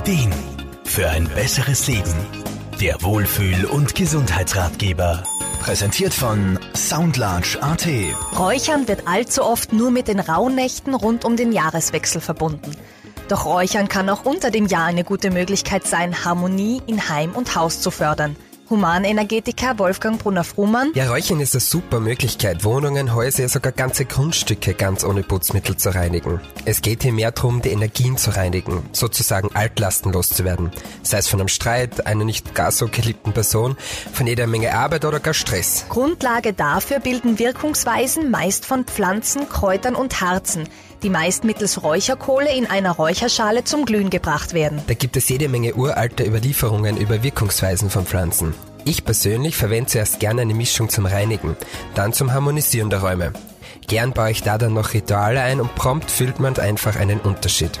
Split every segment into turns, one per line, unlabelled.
Ideen für ein besseres Leben. Der Wohlfühl- und Gesundheitsratgeber. Präsentiert von Soundlarge AT.
Räuchern wird allzu oft nur mit den Rauhnächten rund um den Jahreswechsel verbunden. Doch Räuchern kann auch unter dem Jahr eine gute Möglichkeit sein, Harmonie in Heim und Haus zu fördern. Humanenergetiker Wolfgang Brunner-Frumann.
Ja, Räuchern ist eine super Möglichkeit, Wohnungen, Häuser, sogar ganze Grundstücke ganz ohne Putzmittel zu reinigen. Es geht hier mehr darum, die Energien zu reinigen, sozusagen Altlasten loszuwerden. Sei es von einem Streit, einer nicht gar so geliebten Person, von jeder Menge Arbeit oder gar Stress.
Grundlage dafür bilden Wirkungsweisen meist von Pflanzen, Kräutern und Harzen, die meist mittels Räucherkohle in einer Räucherschale zum Glühen gebracht werden.
Da gibt es jede Menge uralte Überlieferungen über Wirkungsweisen von Pflanzen. Ich persönlich verwende zuerst gerne eine Mischung zum Reinigen, dann zum Harmonisieren der Räume. Gern baue ich da dann noch Rituale ein und prompt fühlt man einfach einen Unterschied.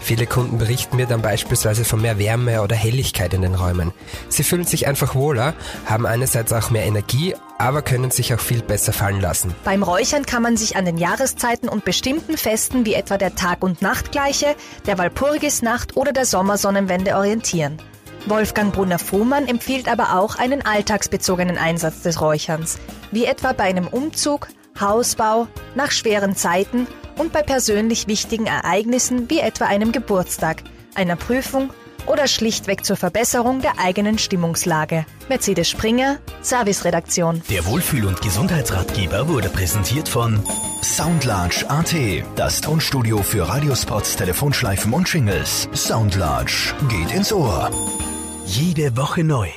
Viele Kunden berichten mir dann beispielsweise von mehr Wärme oder Helligkeit in den Räumen. Sie fühlen sich einfach wohler, haben einerseits auch mehr Energie, aber können sich auch viel besser fallen lassen.
Beim Räuchern kann man sich an den Jahreszeiten und bestimmten Festen wie etwa der Tag- und Nachtgleiche, der Walpurgisnacht oder der Sommersonnenwende orientieren. Wolfgang Brunner-Fuhrmann empfiehlt aber auch einen alltagsbezogenen Einsatz des Räucherns, wie etwa bei einem Umzug, Hausbau, nach schweren Zeiten und bei persönlich wichtigen Ereignissen wie etwa einem Geburtstag, einer Prüfung oder schlichtweg zur Verbesserung der eigenen Stimmungslage. Mercedes Springer, Serviceredaktion.
Der Wohlfühl- und Gesundheitsratgeber wurde präsentiert von Soundlarge AT, das Tonstudio für Radiospots, Telefonschleifen und Shingles. Soundlarge geht ins Ohr. Jede Woche neu.